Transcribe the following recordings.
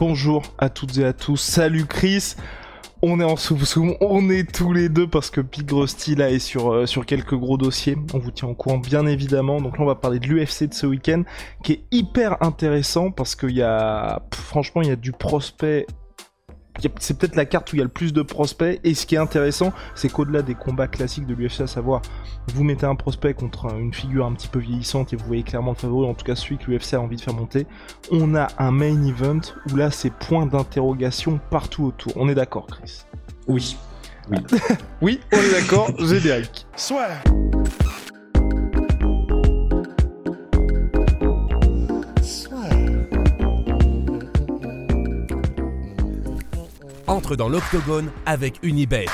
Bonjour à toutes et à tous. Salut Chris. On est en soum on est tous les deux parce que Big Rusty là est sur, euh, sur quelques gros dossiers. On vous tient au courant bien évidemment. Donc là on va parler de l'UFC de ce week-end qui est hyper intéressant parce qu'il y a franchement il y a du prospect c'est peut-être la carte où il y a le plus de prospects. Et ce qui est intéressant, c'est qu'au-delà des combats classiques de l'UFC, à savoir, vous mettez un prospect contre un- une figure un petit peu vieillissante et vous voyez clairement le favori, en tout cas celui que l'UFC a envie de faire monter, on a un main event où là, c'est point d'interrogation partout autour. On est d'accord, Chris? Oui. Oui, on est d'accord, générique. Soit. Entre dans l'octogone avec Unibet.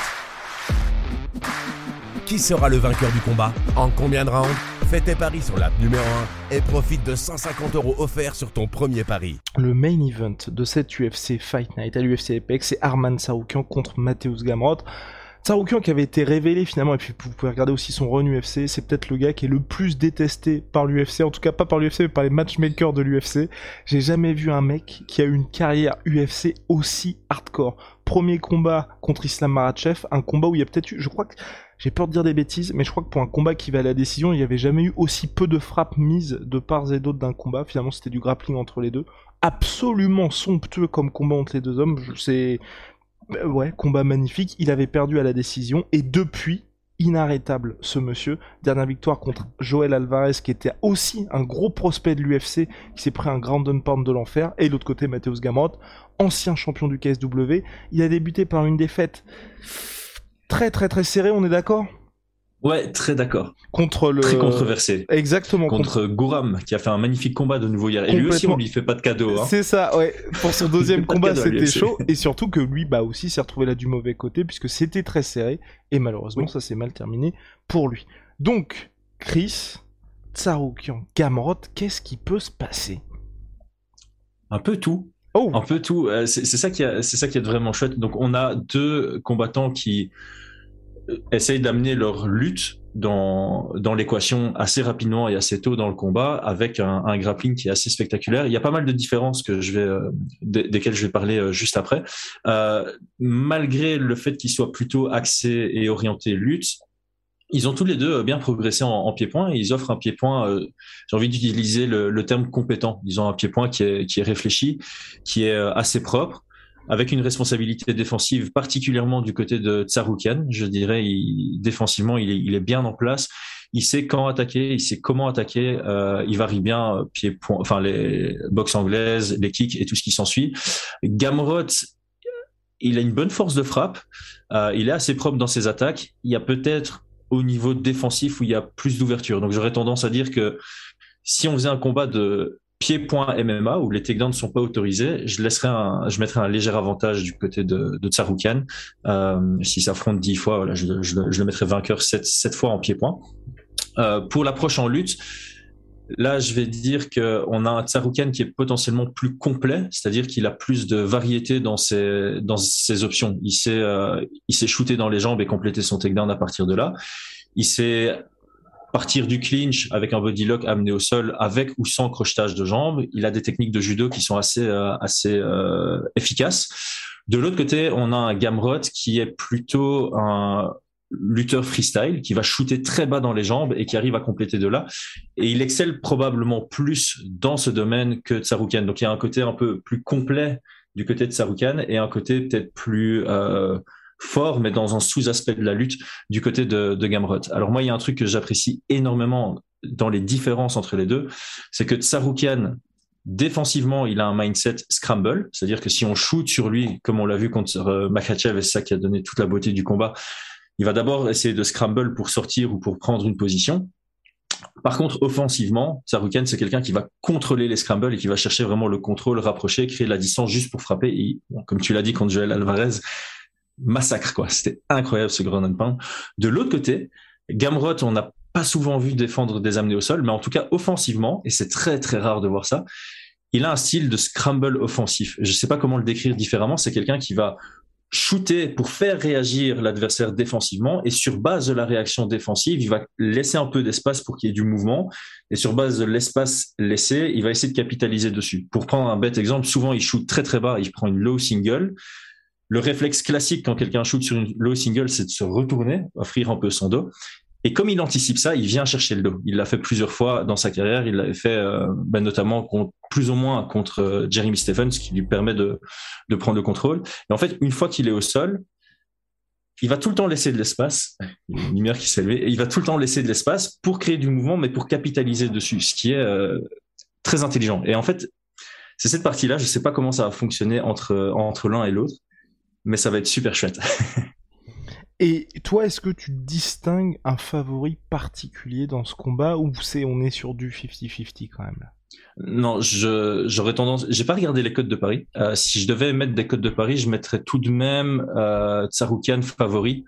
Qui sera le vainqueur du combat En combien de rounds Fais tes paris sur l'app numéro 1 et profite de 150 euros offerts sur ton premier pari. Le main event de cette UFC Fight Night à l'UFC Apex, c'est Arman Saroukian contre Mateusz Gamrot. Saroukian qui avait été révélé finalement, et puis vous pouvez regarder aussi son run UFC, c'est peut-être le gars qui est le plus détesté par l'UFC, en tout cas pas par l'UFC, mais par les matchmakers de l'UFC. J'ai jamais vu un mec qui a eu une carrière UFC aussi hardcore. Premier combat contre Islam Makhachev, un combat où il y a peut-être eu, je crois que, j'ai peur de dire des bêtises, mais je crois que pour un combat qui va à la décision, il n'y avait jamais eu aussi peu de frappes mises de part et d'autre d'un combat. Finalement, c'était du grappling entre les deux. Absolument somptueux comme combat entre les deux hommes. Je euh, ouais, combat magnifique. Il avait perdu à la décision et depuis, inarrêtable ce monsieur. Dernière victoire contre Joel Alvarez qui était aussi un gros prospect de l'UFC qui s'est pris un ground and pound de l'enfer. Et de l'autre côté, Mateusz Gamrot, ancien champion du KSW. Il a débuté par une défaite très très très serrée, on est d'accord? Ouais, très d'accord. Contre le... Très controversé. Exactement. Contre Gouram, qui a fait un magnifique combat de nouveau hier. Et lui aussi, on lui fait pas de cadeau. Hein. C'est ça, ouais. Pour son deuxième de combat, c'était chaud. Et surtout que lui, bah aussi, s'est retrouvé là du mauvais côté, puisque c'était très serré. Et malheureusement, Oui. ça s'est mal terminé pour lui. Donc, Chris, Tsaroukian, Gamrot, qu'est-ce qui peut se passer? Un peu tout. Oh Un peu tout. Euh, C'est ça qui c'est ça qui est vraiment chouette. Donc, on a deux combattants qui essayent d'amener leur lutte dans, dans l'équation assez rapidement et assez tôt dans le combat avec un, grappling qui est assez spectaculaire. Il y a pas mal de différences que je vais, euh, des- desquelles je vais parler euh, juste après. Euh, malgré le fait qu'ils soient plutôt axés et orientés lutte, ils ont tous les deux euh, bien progressé en, en pied-point et ils offrent un pied-point, euh, j'ai envie d'utiliser le, le terme compétent. Ils ont un pied-point qui est, qui est réfléchi, qui est euh, assez propre, avec une responsabilité défensive particulièrement du côté de Tsaroukian. Je dirais, il, défensivement, il est, il est bien en place. Il sait quand attaquer, il sait comment attaquer. euh, il varie bien euh, pied-point, enfin les boxes anglaises, les kicks et tout ce qui s'ensuit. Gamrot, il a une bonne force de frappe. euh, il est assez propre dans ses attaques. Il y a peut-être au niveau défensif où il y a plus d'ouverture. Donc j'aurais tendance à dire que si on faisait un combat de pied-point MMA où les takedowns ne sont pas autorisés, je laisserais un, je mettrais un léger avantage du côté de, de Tsaroukian. Euh, si ça affronte 10 fois, voilà, je, le mettrais vainqueur 7, 7 fois en pied-point. Euh, pour l'approche en lutte, là, je vais dire qu'on a un Tsaroukian qui est potentiellement plus complet, c'est-à-dire qu'il a plus de variété dans ses, dans ses options. Il sait, euh, shooter dans les jambes et compléter son takedown à partir de là. Il sait partir du clinch avec un body lock amené au sol avec ou sans crochetage de jambes. Il a des techniques de judo qui sont assez euh, euh, efficaces. De l'autre côté, on a un Gamrot qui est plutôt un lutteur freestyle qui va shooter très bas dans les jambes et qui arrive à compléter de là. Et il excelle probablement plus dans ce domaine que Tsaroukian. Donc il y a un côté un peu plus complet du côté de Tsaroukian et un côté peut-être plus euh, fort, mais dans un sous-aspect de la lutte du côté de, de Gamrot. Alors moi, il y a un truc que j'apprécie énormément dans les différences entre les deux, c'est que Tsaroukian, défensivement, il a un mindset scramble, c'est-à-dire que si on shoot sur lui, comme on l'a vu contre euh, Makhachev, et c'est ça qui a donné toute la beauté du combat, il va d'abord essayer de scramble pour sortir ou pour prendre une position. Par contre, offensivement, Sarukan, c'est quelqu'un qui va contrôler les scrambles et qui va chercher vraiment le contrôle, rapprocher, créer la distance juste pour frapper. Et, comme tu l'as dit contre Joel Alvarez, massacre, quoi. C'était incroyable ce ground and pound. De l'autre côté, Gamrot, on n'a pas souvent vu défendre des amenés au sol, mais en tout cas offensivement, et c'est très très rare de voir ça, il a un style de scramble offensif. Je ne sais pas comment le décrire différemment. C'est quelqu'un qui va shooter pour faire réagir l'adversaire défensivement et sur base de la réaction défensive, il va laisser un peu d'espace pour qu'il y ait du mouvement et sur base de l'espace laissé, il va essayer de capitaliser dessus. Pour prendre un bête exemple, souvent il shoot très très bas, il prend une low single. Le réflexe classique quand quelqu'un shoot sur une low single, c'est de se retourner, offrir un peu son dos. Et comme il anticipe ça, il vient chercher le dos. Il l'a fait plusieurs fois dans sa carrière. Il l'avait fait euh, ben notamment plus ou moins contre euh, Jeremy Stephens, qui lui permet de, prendre le contrôle. Et en fait, une fois qu'il est au sol, il va tout le temps laisser de l'espace. Une lumière qui s'est levée. Il va tout le temps laisser de l'espace pour créer du mouvement, mais pour capitaliser dessus, ce qui est euh, très intelligent. Et en fait, c'est cette partie-là. Je ne sais pas comment ça va fonctionner entre, entre l'un et l'autre, mais ça va être super chouette. Et toi, est-ce que tu distingues un favori particulier dans ce combat ou c'est on est sur du 50-50 quand même? Là non, j'aurais tendance. J'ai pas regardé les codes de Paris. Euh, si je devais mettre des codes de Paris, je mettrais tout de même euh, Tsaroukian favori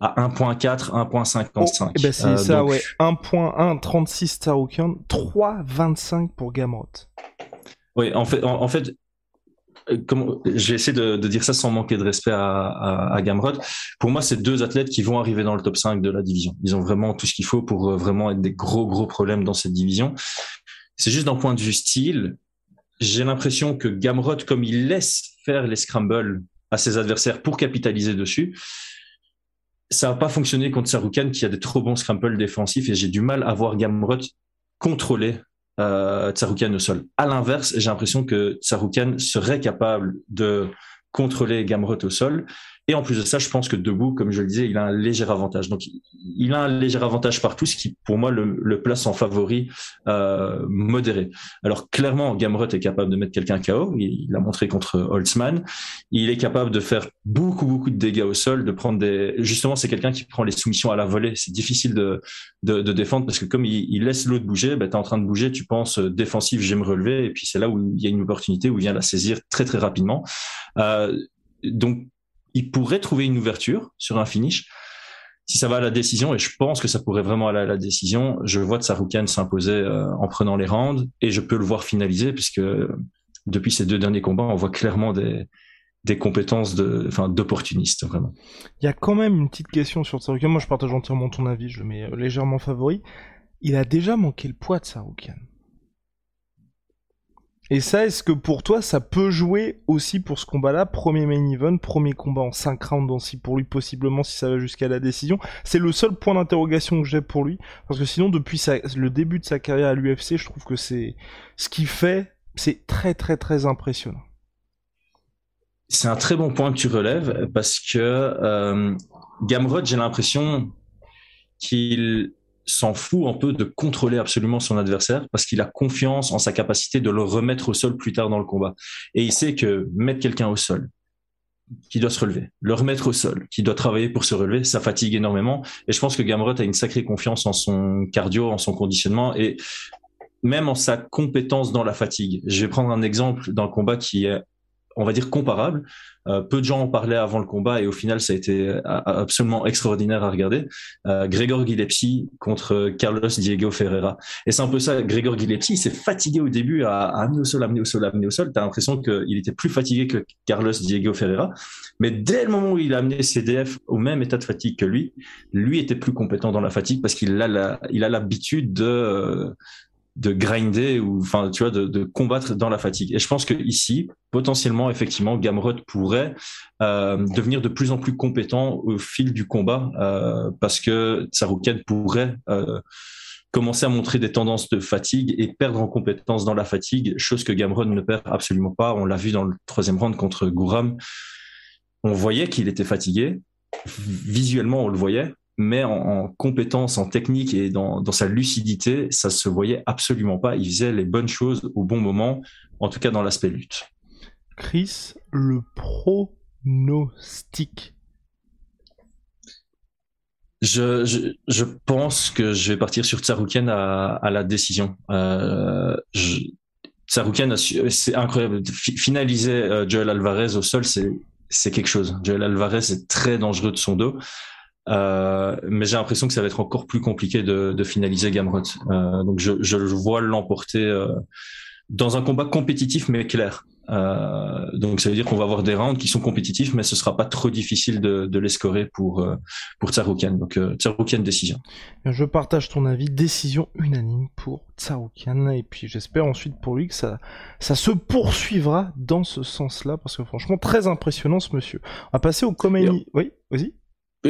à 1.4, 1.55. eh ben c'est euh, ça, ouais. 1.1, 36 Tsaroukian, 3.25 pour Gamrot. Oui, en fait, en fait, comment, je vais essayer de, de, dire ça sans manquer de respect à, à, à Gamrot. Pour moi, c'est deux athlètes qui vont arriver dans le top 5 de la division. Ils ont vraiment tout ce qu'il faut pour euh, vraiment être des gros, gros problèmes dans cette division. C'est juste d'un point de vue style. J'ai l'impression que Gamrot, comme il laisse faire les scrambles à ses adversaires pour capitaliser dessus, ça n'a pas fonctionné contre Sarukan qui a des trop bons scrambles défensifs et j'ai du mal à voir Gamrot contrôler euh, au sol. À l'inverse, j'ai l'impression que Tsaroukian serait capable de contrôler Gamrot au sol et en plus de ça, je pense que debout, comme je le disais, il a un léger avantage. Donc, il a un léger avantage partout, ce qui, pour moi, le, le place en favori euh, modéré. Alors, clairement, Gamrot est capable de mettre quelqu'un KO. Il l'a montré contre Holtzman. Il est capable de faire beaucoup, beaucoup de dégâts au sol, de prendre des... Justement, c'est quelqu'un qui prend les soumissions à la volée. C'est difficile de, de, de, défendre parce que comme il, il laisse l'autre bouger, ben, tu es en train de bouger, tu penses euh, défensif, je relever. Et puis, c'est là où il y a une opportunité, où il vient la saisir très, très rapidement. Euh, donc, il pourrait trouver une ouverture sur un finish. Si ça va à la décision, et je pense que ça pourrait vraiment aller à la décision, je vois Tsaroukan s'imposer euh, en prenant les rounds et je peux le voir finaliser puisque depuis ces deux derniers combats, on voit clairement des, compétences de. Il y a quand même une petite question sur Tsaroukan. Moi, je partage entièrement ton avis, je le mets euh, légèrement favori. Il a déjà manqué le poids de Tsaroukan. Et ça, est-ce que pour toi, ça peut jouer aussi pour ce combat-là? Premier main event, premier combat en 5 rounds aussi pour lui, possiblement, si ça va jusqu'à la décision. C'est le seul point d'interrogation que j'ai pour lui. Parce que sinon, depuis le début de sa carrière à l'UFC, je trouve que c'est ce qu'il fait, c'est très très très impressionnant. C'est un très bon point que tu relèves parce que euh, Gamrod, j'ai l'impression qu'il s'en fout un peu de contrôler absolument son adversaire parce qu'il a confiance en sa capacité de le remettre au sol plus tard dans le combat. Et il sait que mettre quelqu'un au sol, qui doit se relever, le remettre au sol, qui doit travailler pour se relever, ça fatigue énormément. Et je pense que Gamrot a une sacrée confiance en son cardio, en son conditionnement et même en sa compétence dans la fatigue. Je vais prendre un exemple d'un combat qui est on va dire comparable. Euh, peu de gens en parlaient avant le combat et au final ça a été euh, absolument extraordinaire à regarder. Euh, Grégor Gillespie contre Carlos Diego Ferreira. Et c'est un peu ça, Grégor Gillespie, il s'est fatigué au début à, amener au sol, amener au sol, amener au sol. T'as l'impression qu'il était plus fatigué que Carlos Diego Ferreira. Mais dès le moment où il a amené CDF au même état de fatigue que lui, lui était plus compétent dans la fatigue parce qu'il a l'habitude de de grinder ou enfin tu vois de, de, combattre dans la fatigue. Et je pense que ici potentiellement effectivement Gamrot pourrait euh, devenir de plus en plus compétent au fil du combat euh, parce que Tsarouken pourrait euh, commencer à montrer des tendances de fatigue et perdre en compétence dans la fatigue chose que Gamrot ne perd absolument pas. On l'a vu dans le troisième round contre Gouram. On voyait qu'il était fatigué. Visuellement on le voyait mais en, en, compétence, en technique et dans, dans, sa lucidité, ça se voyait absolument pas. Il faisait les bonnes choses au bon moment, en tout cas dans l'aspect lutte. Chris, le pronostic. je, je, je, pense que je vais partir sur Tsaroukian à, à la décision. Euh, je, Tsaroukian, c'est incroyable. Finaliser euh, Joel Alvarez au sol, c'est c'est quelque chose. Joel Alvarez est très dangereux de son dos. Euh, mais j'ai l'impression que ça va être encore plus compliqué de, de finaliser Gamrot. Euh, donc je, je vois l'emporter euh, dans un combat compétitif mais clair. Euh, donc ça veut dire qu'on va avoir des rounds qui sont compétitifs, mais ce sera pas trop difficile de, de les scorer pour euh, pour Tsaroukian. Donc euh, Tsaroukian décision. Je partage ton avis, décision unanime pour Tsaroukian, et puis j'espère ensuite pour lui que ça ça se poursuivra dans ce sens-là, parce que franchement très impressionnant ce monsieur. On va passer au Khomeini. Oui, vas-y.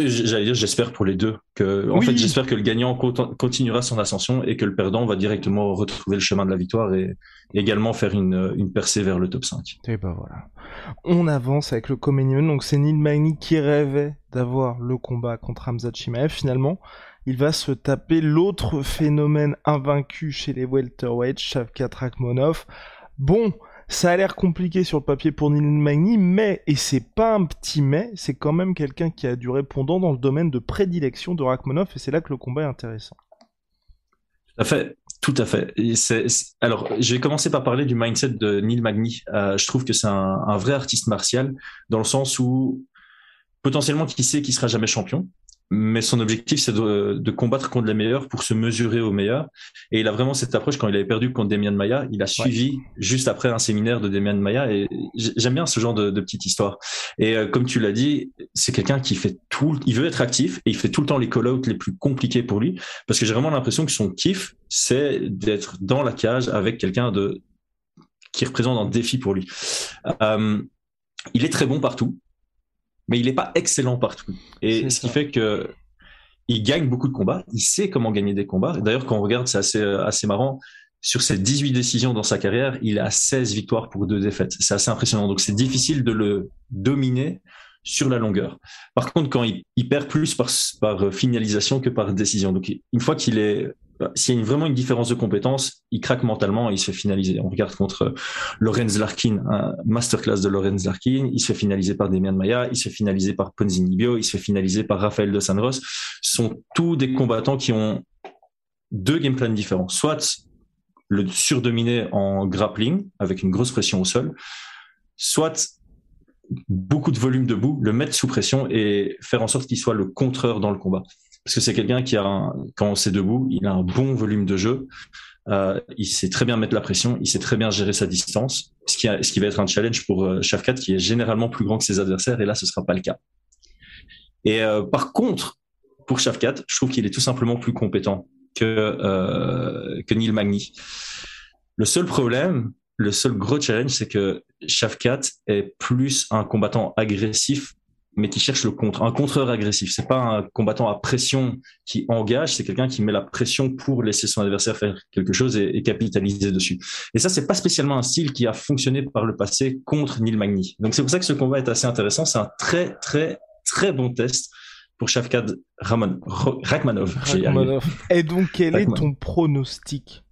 J'allais dire, j'espère pour les deux. Que, en fait, j'espère que le gagnant continuera son ascension et que le perdant va directement retrouver le chemin de la victoire et également faire une, une percée vers le top 5. Et ben voilà. On avance avec le Comenion. Donc c'est Neil Magny qui rêvait d'avoir le combat contre Hamza Chimaev. Finalement, il va se taper l'autre phénomène invaincu chez les welterweights, Shavkat Rakhmonov. Bon, ça a l'air compliqué sur le papier pour Neil Magny, mais, et c'est pas un petit mais, c'est quand même quelqu'un qui a du répondant dans le domaine de prédilection de Rachmanov, et c'est là que le combat est intéressant. Tout à fait, tout à fait. Alors, je vais commencer par parler du mindset de Neil Magny. Euh, je trouve que c'est un, vrai artiste martial, dans le sens où potentiellement qui sait qu'il sera jamais champion, mais son objectif c'est de, de, combattre contre les meilleurs pour se mesurer aux meilleurs. Et il a vraiment cette approche quand il avait perdu contre Demian Maya il a suivi juste après un séminaire de Demian Maya et j'aime bien ce genre de, de petite histoire. Et euh, comme tu l'as dit c'est quelqu'un qui fait tout il veut être actif et il fait tout le temps les call-outs les plus compliqués pour lui. Parce que j'ai vraiment l'impression que son kiff c'est d'être dans la cage avec quelqu'un de qui représente un défi pour lui. Euh, il est très bon partout mais il n'est pas excellent partout. Et ce qui fait que il gagne beaucoup de combats, il sait comment gagner des combats. D'ailleurs, quand on regarde, c'est assez, assez marrant. Sur ses 18 décisions dans sa carrière, il a 16 victoires pour deux défaites. C'est assez impressionnant. Donc, c'est difficile de le dominer sur la longueur. Par contre, quand il, il perd plus par, par finalisation que par décision. Donc, une fois qu'il est s'il y a vraiment une différence de compétences, il craque mentalement et il se fait finaliser. On regarde contre Lorenz Larkin, un masterclass de Lorenz Larkin, il se fait finaliser par Demian Maya, il se fait finaliser par Ponzinibio, il se fait finaliser par Rafael de Sanros. Ce sont tous des combattants qui ont deux game plans différents. Soit le surdominer en grappling avec une grosse pression au sol, soit beaucoup de volume debout, le mettre sous pression et faire en sorte qu'il soit le contreur dans le combat parce que c'est quelqu'un qui a, un, quand c'est debout, il a un bon volume de jeu. Euh, il sait très bien mettre la pression, il sait très bien gérer sa distance, ce qui, va être un challenge pour euh, Shafkat qui est généralement plus grand que ses adversaires, et là ce sera pas le cas. Et euh, par contre, pour Shafkat, je trouve qu'il est tout simplement plus compétent que euh, que Neil Magny. Le seul problème, le seul gros challenge, c'est que Shafkat est plus un combattant agressif mais qui cherche le contre, un contreur agressif. C'est pas un combattant à pression qui engage, c'est quelqu'un qui met la pression pour laisser son adversaire faire quelque chose et, et, capitaliser dessus. Et ça, c'est pas spécialement un style qui a fonctionné par le passé contre Neil Magny. Donc c'est pour ça que ce combat est assez intéressant. C'est un très très très bon test pour Shavkat Raman, Rakhmanov. Et donc quel est ton pronostic?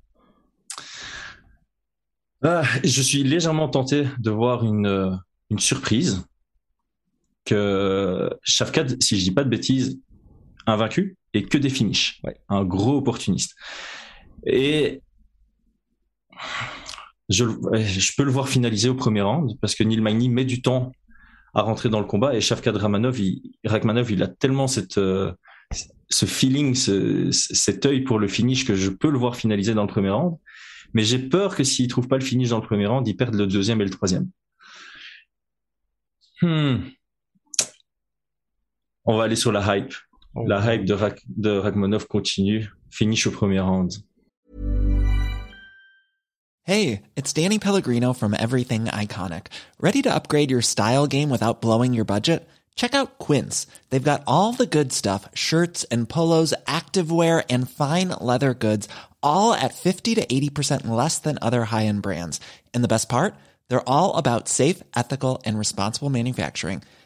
Ah, Je suis légèrement tenté de voir une une surprise que Shafkat, si je dis pas de bêtises, invaincu et que des finishes. Un gros opportuniste. Et je, je, peux le voir finaliser au premier round parce que Neil Magny met du temps à rentrer dans le combat et Shafkat Ramanov, il, Rakhmanov, il a tellement cette, euh, ce feeling, ce, cet œil pour le finish que je peux le voir finaliser dans le premier round. Mais j'ai peur que s'il trouve pas le finish dans le premier round, il perde le deuxième et le troisième. Hmm. On va aller sur la hype. Oh. La hype de, Rak de Rachmanov continue. Finish au premier round. Hey, it's Danny Pellegrino from Everything Iconic. Ready to upgrade your style game without blowing your budget? Check out Quince. They've got all the good stuff, shirts and polos, activewear and fine leather goods, all at 50 to 80% less than other high-end brands. And the best part? They're all about safe, ethical and responsible manufacturing.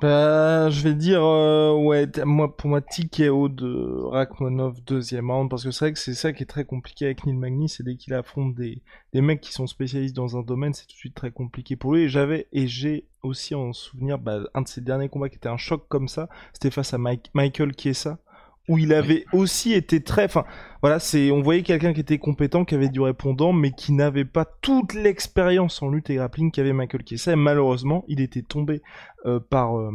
Bah, je vais dire, euh, ouais, moi, pour moi, TKO de Rachmanov deuxième round, parce que c'est vrai que c'est ça qui est très compliqué avec Neil Magny, c'est dès qu'il affronte des, des mecs qui sont spécialistes dans un domaine, c'est tout de suite très compliqué pour lui. Et j'avais, et j'ai aussi en souvenir, bah, un de ses derniers combats qui était un choc comme ça, c'était face à Mike, Michael Chiesa, où il avait aussi été très, enfin, voilà, c'est, on voyait quelqu'un qui était compétent, qui avait du répondant, mais qui n'avait pas toute l'expérience en lutte et grappling qu'avait Michael Chiesa. Et malheureusement, il était tombé euh, par, euh,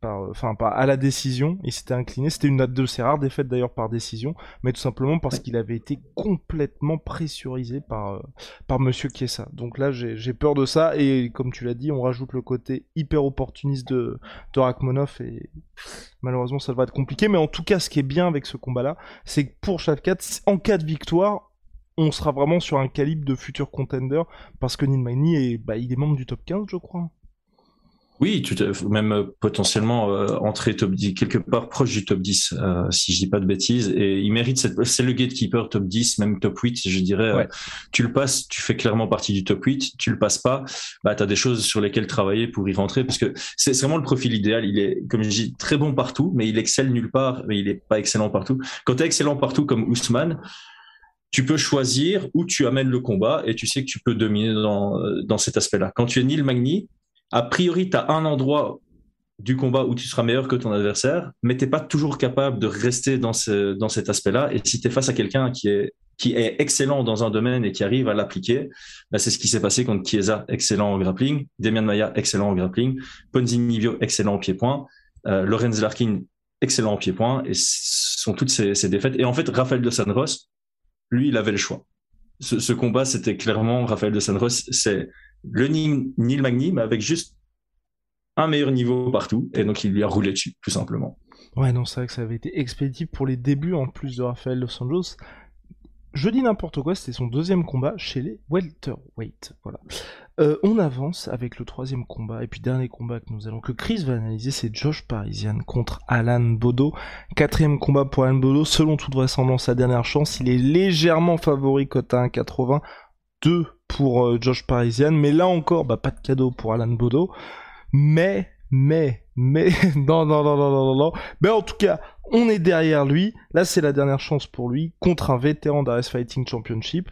par, enfin, par, à la décision. Il s'était incliné. C'était une de ses rares défaites d'ailleurs par décision, mais tout simplement parce qu'il avait été complètement pressurisé par, euh, par Monsieur Chiesa. Donc là, j'ai peur de ça. Et comme tu l'as dit, on rajoute le côté hyper opportuniste de, de Rachmanov et malheureusement, ça va être compliqué. Mais en tout cas, ce qui est bien avec ce combat-là, c'est que pour en cas de victoire, on sera vraiment sur un calibre de futur contender parce que Neil Magny est, bah, il est membre du top 15, je crois. Oui, tout même euh, potentiellement euh, entrer top 10, quelque part proche du top 10, euh, si je dis pas de bêtises. Et il mérite cette, c'est le gatekeeper top 10, même top 8, je dirais. tu le passes, tu fais clairement partie du top 8. Tu le passes pas, bah, tu as des choses sur lesquelles travailler pour y rentrer parce que c'est vraiment le profil idéal. Il est, comme je dis, très bon partout, mais il excelle nulle part, mais il est pas excellent partout. Quand tu es excellent partout comme Ousmane, tu peux choisir où tu amènes le combat et tu sais que tu peux dominer dans, dans cet aspect-là. Quand tu es Neil Magny, a priori, tu as un endroit du combat où tu seras meilleur que ton adversaire, mais tu n'es pas toujours capable de rester dans, ce, dans cet aspect-là. Et si tu es face à quelqu'un qui est, qui est excellent dans un domaine et qui arrive à l'appliquer, bah c'est ce qui s'est passé contre Chiesa, excellent en grappling, Demian Maya, excellent en grappling, Ponzi Nivio, excellent en pied-point, euh, Lorenz Larkin, excellent en pied-point, et ce sont toutes ces, défaites. Et en fait, Rafael de Sanros, lui, il avait le choix. Ce, ce combat, c'était clairement Rafael de Sanros, c'est le Neil Magny, mais avec juste un meilleur niveau partout, et donc il lui a roulé dessus, tout simplement. Ouais, non, c'est vrai que ça avait été expéditif pour les débuts en plus de Rafael Los Angeles. Je dis n'importe quoi, c'était son deuxième combat chez les welterweight. Voilà. Euh, on avance avec le troisième combat et puis dernier combat que nous allons que Chris va analyser, c'est Josh Parisian contre Alan Bodo. Quatrième combat pour Alan Bodo, selon toute vraisemblance sa dernière chance, il est légèrement favori côté 1,80. 2 pour euh, Josh Parisian, mais là encore, bah, pas de cadeau pour Alan Bodo. Mais, mais, mais, non, non, non, non, non, non, Mais en tout cas, on est derrière lui. Là, c'est la dernière chance pour lui contre un vétéran d'Ares Fighting Championship.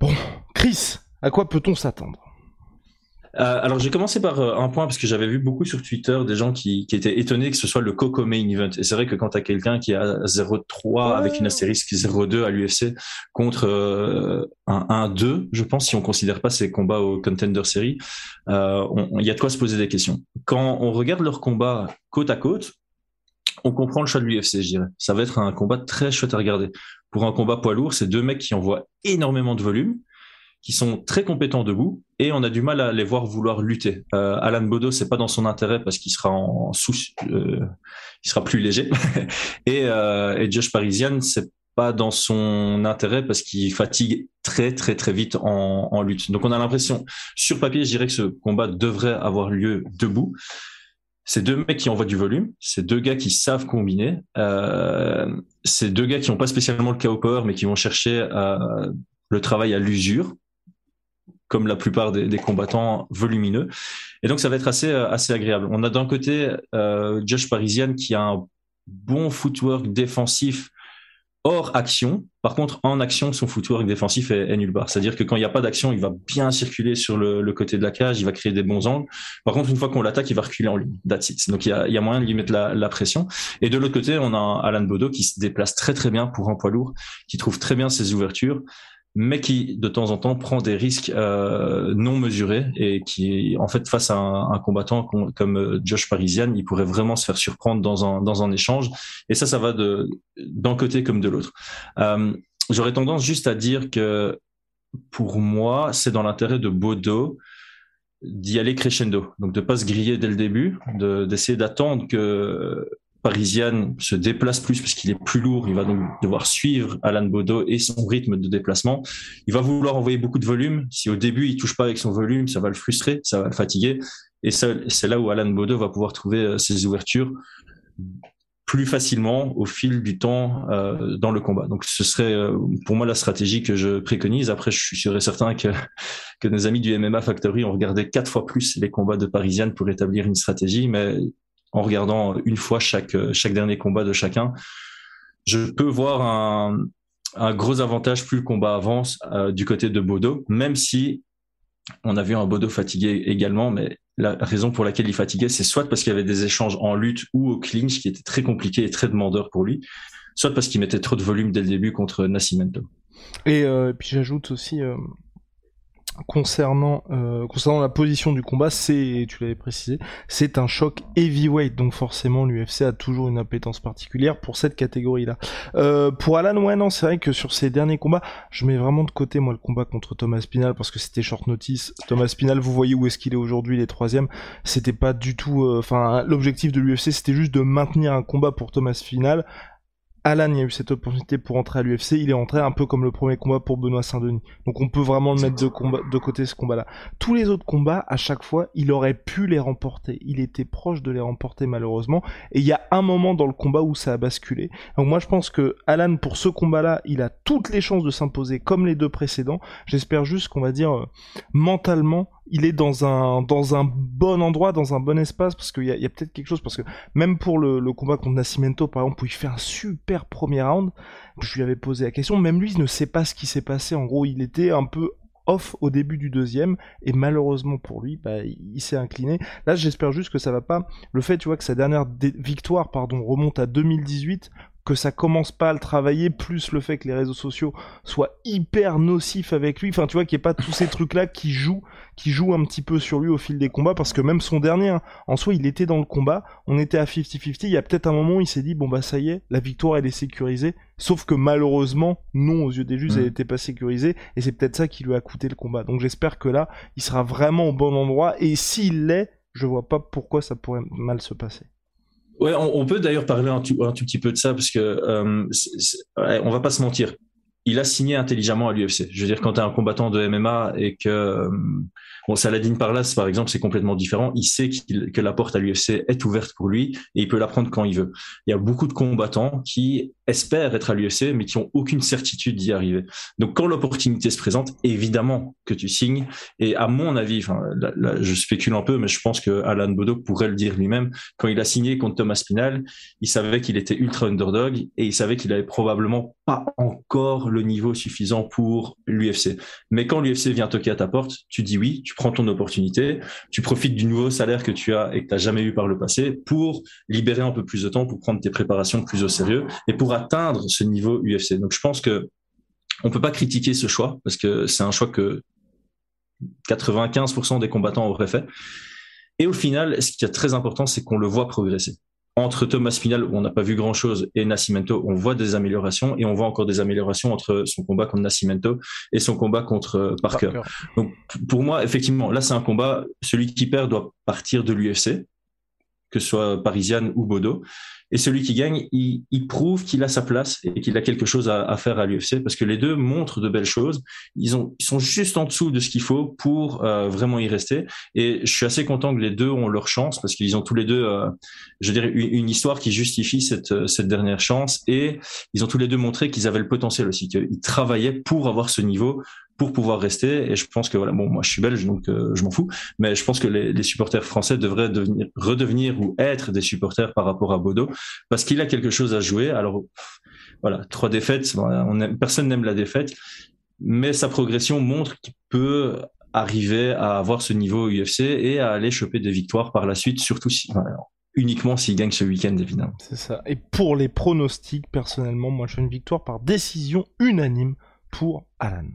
Bon, Chris, à quoi peut-on s'attendre? Euh, alors j'ai commencé par euh, un point parce que j'avais vu beaucoup sur Twitter des gens qui, qui, étaient étonnés que ce soit le Coco Main Event. Et c'est vrai que quand tu as quelqu'un qui a 0-3 avec une astérisque 0-2 à l'UFC contre euh, un 1-2, je pense, si on considère pas ces combats au Contender Series, il y a de quoi se poser des questions. Quand on regarde leurs combats côte à côte, on comprend le choix de l'UFC, je dirais. Ça va être un combat très chouette à regarder. Pour un combat poids lourd, c'est deux mecs qui envoient énormément de volume qui sont très compétents debout et on a du mal à les voir vouloir lutter. Euh, Alan Bodo, c'est pas dans son intérêt parce qu'il sera euh, plus léger. et, euh, et Josh Parisian, c'est pas dans son intérêt parce qu'il fatigue très très très vite en, en lutte. Donc on a l'impression, sur papier, je dirais que ce combat devrait avoir lieu debout. C'est deux mecs qui envoient du volume, c'est deux gars qui savent combiner, euh, c'est deux gars qui n'ont pas spécialement le KO power mais qui vont chercher euh, le travail à l'usure comme la plupart des, combattants volumineux. Et donc ça va être assez euh, assez agréable. On a d'un côté euh, Josh Parisian qui a un bon footwork défensif hors action. Par contre, en action, son footwork défensif est, est nulle part. C'est-à-dire que quand il n'y a pas d'action, il va bien circuler sur le, côté de la cage, il va créer des bons angles. Par contre, une fois qu'on l'attaque, il va reculer en ligne. That's it. Donc il y a, y a moyen de lui mettre la, la, pression. Et de l'autre côté, on a Alan Bodo qui se déplace très très bien pour un poids lourd, qui trouve très bien ses ouvertures mais qui de temps en temps prend des risques euh, non mesurés et qui, en fait, face à un, combattant comme euh, Josh Parisian, il pourrait vraiment se faire surprendre dans un, dans un échange. Et ça, ça va de d'un côté comme de l'autre. Euh, J'aurais tendance juste à dire que pour moi, c'est dans l'intérêt de Bodo d'y aller crescendo, donc de pas se griller dès le début, d'essayer d'attendre que parisienne se déplace plus parce qu'il est plus lourd. Il va donc devoir suivre Alan Bodo et son rythme de déplacement. Il va vouloir envoyer beaucoup de volume. Si au début il touche pas avec son volume, ça va le frustrer, ça va le fatiguer. Et c'est là où Alan Bodo va pouvoir trouver euh, ses ouvertures plus facilement au fil du temps euh, dans le combat. Donc ce serait euh, pour moi la stratégie que je préconise. Après, je et certain que, que nos amis du MMA Factory ont regardé quatre fois plus les combats de Parisienne pour établir une stratégie, mais en regardant une fois chaque, chaque dernier combat de chacun, je peux voir un, gros avantage plus le combat avance euh, du côté de Bodo, même si on a vu un Bodo fatigué également, mais la raison pour laquelle il fatiguait, c'est soit parce qu'il y avait des échanges en lutte ou au clinch qui étaient très compliqués et très demandeurs pour lui, soit parce qu'il mettait trop de volume dès le début contre Nascimento. Et, euh, puis j'ajoute aussi, euh, concernant euh, concernant la position du combat, c'est tu l'avais précisé, c'est un choc heavyweight, donc forcément l'UFC a toujours une appétence particulière pour cette catégorie-là. Euh, pour Alan, ouais non, c'est vrai que sur ces derniers combats, je mets vraiment de côté moi le combat contre Thomas Spinal parce que c'était short notice. Thomas Spinal, vous voyez où est-ce qu'il est aujourd'hui, les troisièmes, c'était pas du tout, euh, enfin l'objectif de l'UFC c'était juste de maintenir un combat pour Thomas Spinal Alan il a eu cette opportunité pour entrer à l'UFC, il est entré un peu comme le premier combat pour Benoît Saint-Denis. Donc on peut vraiment le mettre de, combat, de côté ce combat-là. Tous les autres combats, à chaque fois, il aurait pu les remporter. Il était proche de les remporter malheureusement. Et il y a un moment dans le combat où ça a basculé. Donc moi je pense que Alan pour ce combat-là, il a toutes les chances de s'imposer comme les deux précédents. J'espère juste qu'on va dire euh, mentalement il est dans un dans un bon endroit, dans un bon espace, parce qu'il y a, peut-être quelque chose, parce que même pour le, combat contre Nascimento, par exemple, où il fait un super premier round, je lui avais posé la question, même lui il ne sait pas ce qui s'est passé, en gros il était un peu off au début du deuxième et malheureusement pour lui bah, il s'est incliné. Là j'espère juste que ça va pas le fait tu vois que sa dernière victoire pardon remonte à 2018 que ça commence pas à le travailler, plus le fait que les réseaux sociaux soient hyper nocifs avec lui. Enfin, tu vois, qu'il n'y ait pas tous ces trucs-là qui jouent, qui jouent un petit peu sur lui au fil des combats, parce que même son dernier, hein, en soi, il était dans le combat, on était à 50-50, il y a peut-être un moment où il s'est dit, bon bah ça y est, la victoire elle est sécurisée, sauf que malheureusement, non, aux yeux des juges, elle n'était mm. pas sécurisée, et c'est peut-être ça qui lui a coûté le combat. Donc j'espère que là, il sera vraiment au bon endroit, et s'il l'est, je vois pas pourquoi ça pourrait mal se passer. Ouais, on, peut d'ailleurs parler un tout, un tout, petit peu de ça parce que euh, on va pas se mentir. Il a signé intelligemment à l'UFC. Je veux dire, quand tu es un combattant de MMA et que euh, Bon, Saladin Parlas, par exemple, c'est complètement différent. Il sait que la porte à l'UFC est ouverte pour lui et il peut la prendre quand il veut. Il y a beaucoup de combattants qui espèrent être à l'UFC, mais qui ont aucune certitude d'y arriver. Donc, quand l'opportunité se présente, évidemment que tu signes. Et à mon avis, je spécule un peu, mais je pense que Alan pourrait le dire lui-même. Quand il a signé contre Thomas Spinal, il savait qu'il était ultra underdog et il savait qu'il avait probablement pas encore le niveau suffisant pour l'UFC. Mais quand l'UFC vient toquer à ta porte, tu dis oui, tu prends ton opportunité, tu profites du nouveau salaire que tu as et que tu n'as jamais eu par le passé pour libérer un peu plus de temps pour prendre tes préparations plus au sérieux et pour atteindre ce niveau UFC. Donc je pense que on peut pas critiquer ce choix parce que c'est un choix que 95% des combattants auraient fait. Et au final, ce qui est très important, c'est qu'on le voit progresser entre Thomas Spinal, où on n'a pas vu grand-chose, et Nascimento, on voit des améliorations, et on voit encore des améliorations entre son combat contre Nascimento et son combat contre euh, Parker. Donc, pour moi, effectivement, là, c'est un combat, celui qui perd doit partir de l'UFC, que ce soit Parisienne ou Bodo. Et celui qui gagne, il, il prouve qu'il a sa place et qu'il a quelque chose à, à faire à l'UFC parce que les deux montrent de belles choses. Ils, ont, ils sont juste en dessous de ce qu'il faut pour euh, vraiment y rester. Et je suis assez content que les deux ont leur chance parce qu'ils ont tous les deux, euh, je dirais, une, histoire qui justifie cette, cette dernière chance. Et ils ont tous les deux montré qu'ils avaient le potentiel aussi, qu'ils travaillaient pour avoir ce niveau pour pouvoir rester. Et je pense que voilà, bon, moi je suis belge donc euh, je m'en fous, mais je pense que les, supporters français devraient devenir, redevenir ou être des supporters par rapport à Bodo parce qu'il a quelque chose à jouer. Alors voilà, trois défaites, on personne n'aime la défaite, mais sa progression montre qu'il peut arriver à avoir ce niveau UFC et à aller choper des victoires par la suite, surtout si, uniquement s'il gagne ce week-end, évidemment. C'est ça. Et pour les pronostics, personnellement, moi je fais une victoire par décision unanime pour Alan.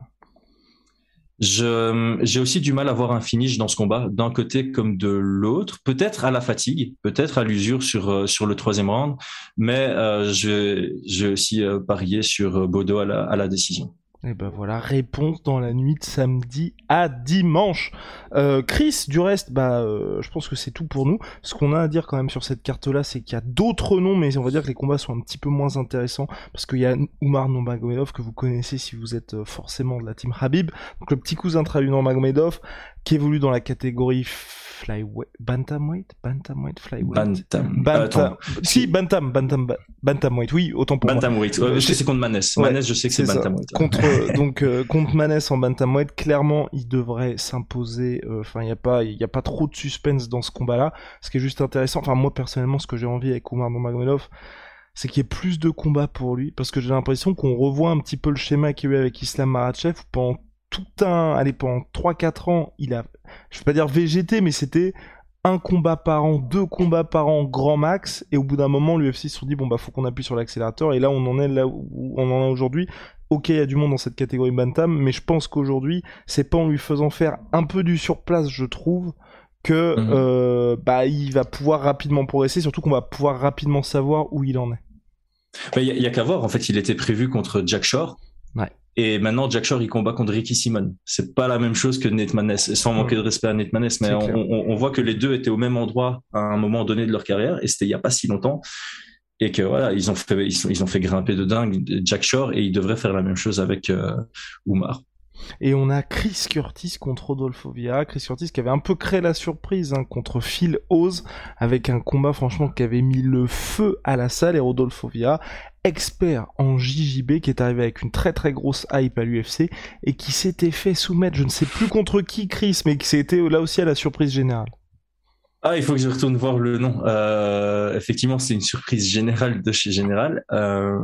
J'ai aussi du mal à voir un finish dans ce combat, d'un côté comme de l'autre. Peut-être à la fatigue, peut-être à l'usure sur euh, sur le troisième round, mais euh, j'ai aussi euh, sur euh, Bodo à la, à la décision. Et ben voilà, réponse dans la nuit de samedi à dimanche. Euh, Chris, du reste, bah, euh, je pense que c'est tout pour nous. Ce qu'on a à dire quand même sur cette carte-là, c'est qu'il y a d'autres noms, mais on va dire que les combats sont un petit peu moins intéressants parce qu'il y a Oumar Nurmagomedov que vous connaissez si vous êtes euh, forcément de la team Habib. Donc le petit cousin de Nurmagomedov qui évolue dans la catégorie flyweight, bantamweight, bantamweight, flyweight? Bantam. Bantam. Si, bantam, bantam, ba- bantamweight. Oui, autant pour moi. Bantamweight. Ouais, je sais que c'est contre Maness. Ouais, Maness, je sais que c'est. Bantamweight. Contre donc euh, contre Maness en bantamweight, clairement, il devrait s'imposer. euh, Enfin, il y a pas, trop de suspense dans ce combat-là. Ce qui est juste intéressant. Enfin, moi personnellement, ce que j'ai envie avec Umar Nurmagomedov, c'est qu'il y ait plus de combats pour lui, parce que j'ai l'impression qu'on revoit un petit peu le schéma qu'il y a eu avec Islam Makhachev où pendant tout un, allez, pendant 3-4 ans, il a, je vais pas dire VGT, mais c'était un combat par an, deux combats par an, grand max, et au bout d'un moment, l'UFC se dit, bon bah faut qu'on appuie sur l'accélérateur, et là on en est là où on en est aujourd'hui. Ok, il y a du monde dans cette catégorie Bantam, mais je pense qu'aujourd'hui, c'est pas en lui faisant faire un peu du surplace, je trouve, que Mhm. euh, bah il va pouvoir rapidement progresser, surtout qu'on va pouvoir rapidement savoir où il en est. Il y, a- qu'à voir. En fait, il était prévu contre Jack Shore. Ouais. Et maintenant, Jack Shore, il combat contre Ricky Simon. C'est pas la même chose que Nate Maness. Sans manquer de respect à Nate Maness, mais on, on- on voit que les deux étaient au même endroit à un moment donné de leur carrière. Et c'était il y a pas si longtemps. Et que voilà, ils ont fait, ils, ont fait grimper de dingue Jack Shore et ils devraient faire la même chose avec euh, Umar. Et on a Chris Curtis contre Rodolfo Vieira. Chris Curtis qui avait un peu créé la surprise hein, contre Phil Oz avec un combat franchement qui avait mis le feu à la salle et Rodolfo Vieira, expert en JJB qui est arrivé avec une très très grosse hype à l'UFC et qui s'était fait soumettre, je ne sais plus contre qui Chris, mais qui s'était là aussi à la surprise générale. Ah, il faut que je retourne voir le nom. Euh, effectivement, c'est une surprise générale de chez Général. Euh,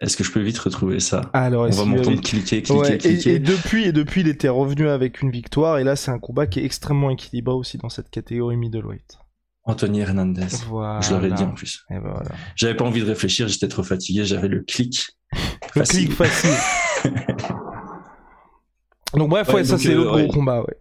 Est-ce que je peux vite retrouver ça Alors, On va m'entendre avait- cliquer, cliquer, Ouais, cliquer. et depuis, et depuis, il était revenu avec une victoire, et là, c'est un combat qui est extrêmement équilibré aussi dans cette catégorie middleweight. Anthony Hernandez. Voilà. Je l'aurais dit en plus. Et ben voilà. J'avais pas envie de réfléchir, j'étais trop fatigué, j'avais le clic. Le Facile. clic facile. donc bref, ouais, Ouais, ça c'est euh, le gros ouais. combat, ouais.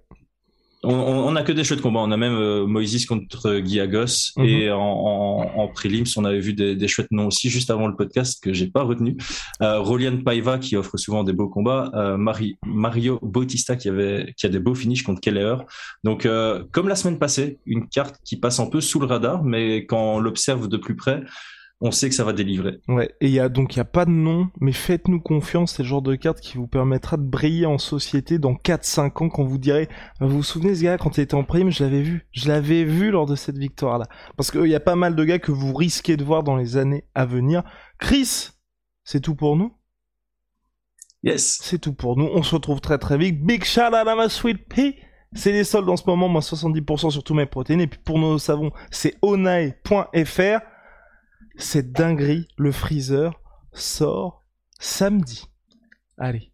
On, on, on a que des chouettes combats. On a même euh, Moïse contre Guy Agos Mhm. et en, en, en prélims, on avait vu des, des chouettes noms aussi juste avant le podcast que j'ai pas retenu. Euh, Rolian Paiva qui offre souvent des beaux combats. Euh, Mari- Mario Bautista qui avait qui a des beaux finishes contre Keller. Donc euh, comme la semaine passée, une carte qui passe un peu sous le radar, mais quand on l'observe de plus près, on sait que ça va délivrer. Ouais, et il y a donc il y a pas de nom, mais faites-nous confiance, c'est le genre de carte qui vous permettra de briller en société dans 4-5 ans quand vous direz vous vous souvenez ce gars quand il était en prime, je l'avais vu, je l'avais vu lors de cette victoire là. Parce qu'il y a pas mal de gars que vous risquez de voir dans les années à venir. Chris, c'est tout pour nous? Yes. C'est tout pour nous. On se retrouve très très vite. Big shout out à ma sweet pea. C'est les soldes en ce moment, moins 70% sur tous mes protéines. Et puis pour nos savons, c'est onae.fr. Cette dinguerie, le freezer, sort samedi. Allez.